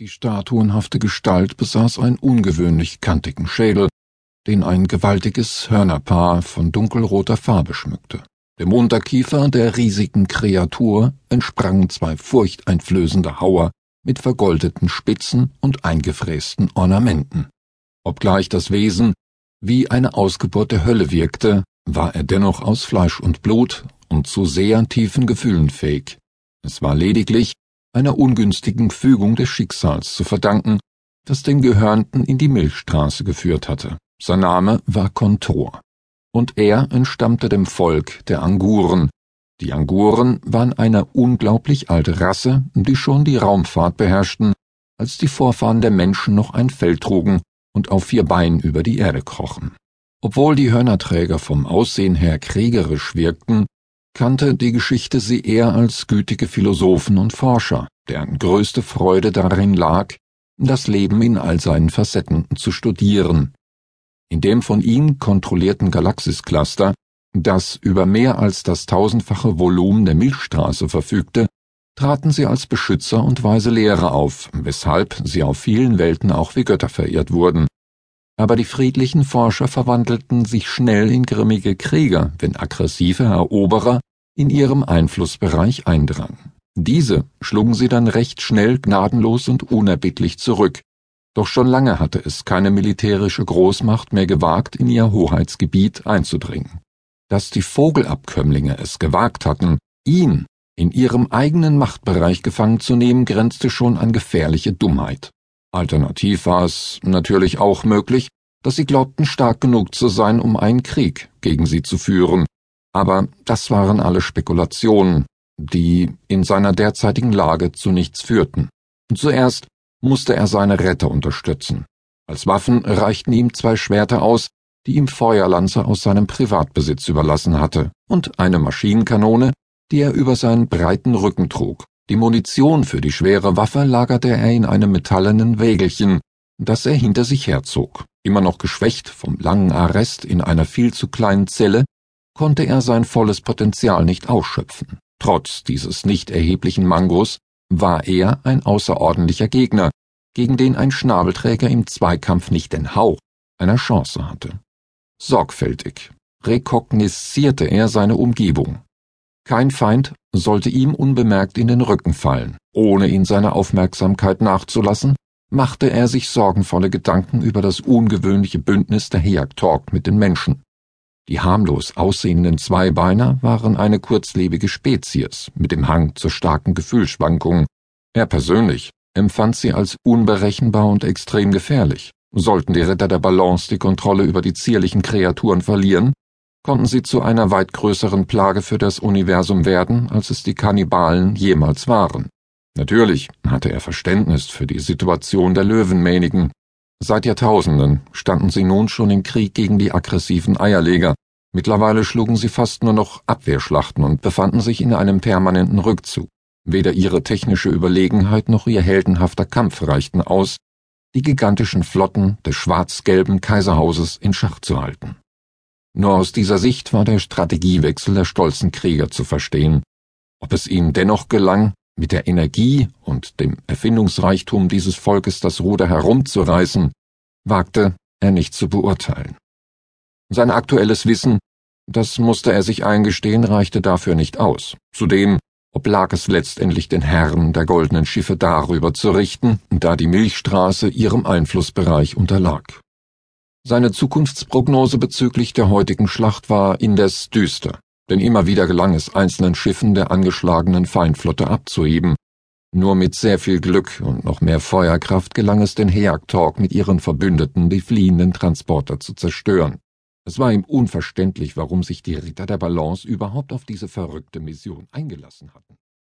Die statuenhafte Gestalt besaß einen ungewöhnlich kantigen Schädel, den ein gewaltiges Hörnerpaar von dunkelroter Farbe schmückte. Dem Unterkiefer der riesigen Kreatur entsprangen zwei furchteinflößende Hauer mit vergoldeten Spitzen und eingefrästen Ornamenten. Obgleich das Wesen wie eine Ausgeburt der Hölle wirkte, war er dennoch aus Fleisch und Blut und zu sehr tiefen Gefühlen fähig. Es war lediglich einer ungünstigen Fügung des Schicksals zu verdanken, das den Gehörnten in die Milchstraße geführt hatte. Sein Name war Kontor. Und er entstammte dem Volk der Anguren. Die Anguren waren eine unglaublich alte Rasse, die schon die Raumfahrt beherrschten, als die Vorfahren der Menschen noch ein Fell trugen und auf vier Beinen über die Erde krochen. Obwohl die Hörnerträger vom Aussehen her kriegerisch wirkten, kannte die Geschichte sie eher als gütige Philosophen und Forscher, deren größte Freude darin lag, das Leben in all seinen Facetten zu studieren. In dem von ihnen kontrollierten Galaxiscluster, das über mehr als das tausendfache Volumen der Milchstraße verfügte, traten sie als Beschützer und weise Lehrer auf, weshalb sie auf vielen Welten auch wie Götter verehrt wurden. Aber die friedlichen Forscher verwandelten sich schnell in grimmige Krieger, wenn aggressive Eroberer in ihrem Einflussbereich eindrangen. Diese schlugen sie dann recht schnell gnadenlos und unerbittlich zurück, doch schon lange hatte es keine militärische Großmacht mehr gewagt, in ihr Hoheitsgebiet einzudringen. Dass die Vogelabkömmlinge es gewagt hatten, ihn in ihrem eigenen Machtbereich gefangen zu nehmen, grenzte schon an gefährliche Dummheit. Alternativ war es natürlich auch möglich, dass sie glaubten, stark genug zu sein, um einen Krieg gegen sie zu führen, aber das waren alle Spekulationen, die in seiner derzeitigen Lage zu nichts führten. Zuerst musste er seine Retter unterstützen. Als Waffen reichten ihm zwei Schwerter aus, die ihm Feuerlanze aus seinem Privatbesitz überlassen hatte, und eine Maschinenkanone, die er über seinen breiten Rücken trug. Die Munition für die schwere Waffe lagerte er in einem metallenen Wägelchen, das er hinter sich herzog. Immer noch geschwächt vom langen Arrest in einer viel zu kleinen Zelle, konnte er sein volles Potenzial nicht ausschöpfen. Trotz dieses nicht erheblichen Mangos war er ein außerordentlicher Gegner, gegen den ein Schnabelträger im Zweikampf nicht den Hauch einer Chance hatte. Sorgfältig rekognoszierte er seine Umgebung. Kein Feind sollte ihm unbemerkt in den Rücken fallen. Ohne ihn seiner Aufmerksamkeit nachzulassen, machte er sich sorgenvolle Gedanken über das ungewöhnliche Bündnis der Heaktalk mit den Menschen. Die harmlos aussehenden Zweibeiner waren eine kurzlebige Spezies mit dem Hang zur starken Gefühlsschwankungen. Er persönlich empfand sie als unberechenbar und extrem gefährlich. Sollten die Ritter der Balance die Kontrolle über die zierlichen Kreaturen verlieren, konnten sie zu einer weit größeren Plage für das Universum werden, als es die Kannibalen jemals waren. Natürlich hatte er Verständnis für die Situation der Löwenmähnigen, Seit Jahrtausenden standen sie nun schon im Krieg gegen die aggressiven Eierleger. Mittlerweile schlugen sie fast nur noch Abwehrschlachten und befanden sich in einem permanenten Rückzug. Weder ihre technische Überlegenheit noch ihr heldenhafter Kampf reichten aus, die gigantischen Flotten des schwarz-gelben Kaiserhauses in Schach zu halten. Nur aus dieser Sicht war der Strategiewechsel der stolzen Krieger zu verstehen. Ob es ihnen dennoch gelang, mit der Energie und dem Erfindungsreichtum dieses Volkes das Ruder herumzureißen, wagte er nicht zu beurteilen. Sein aktuelles Wissen, das musste er sich eingestehen, reichte dafür nicht aus. Zudem oblag es letztendlich den Herren der goldenen Schiffe darüber zu richten, da die Milchstraße ihrem Einflussbereich unterlag. Seine Zukunftsprognose bezüglich der heutigen Schlacht war indes düster denn immer wieder gelang es einzelnen Schiffen der angeschlagenen Feindflotte abzuheben. Nur mit sehr viel Glück und noch mehr Feuerkraft gelang es den Heaktalk mit ihren Verbündeten, die fliehenden Transporter zu zerstören. Es war ihm unverständlich, warum sich die Ritter der Balance überhaupt auf diese verrückte Mission eingelassen hatten.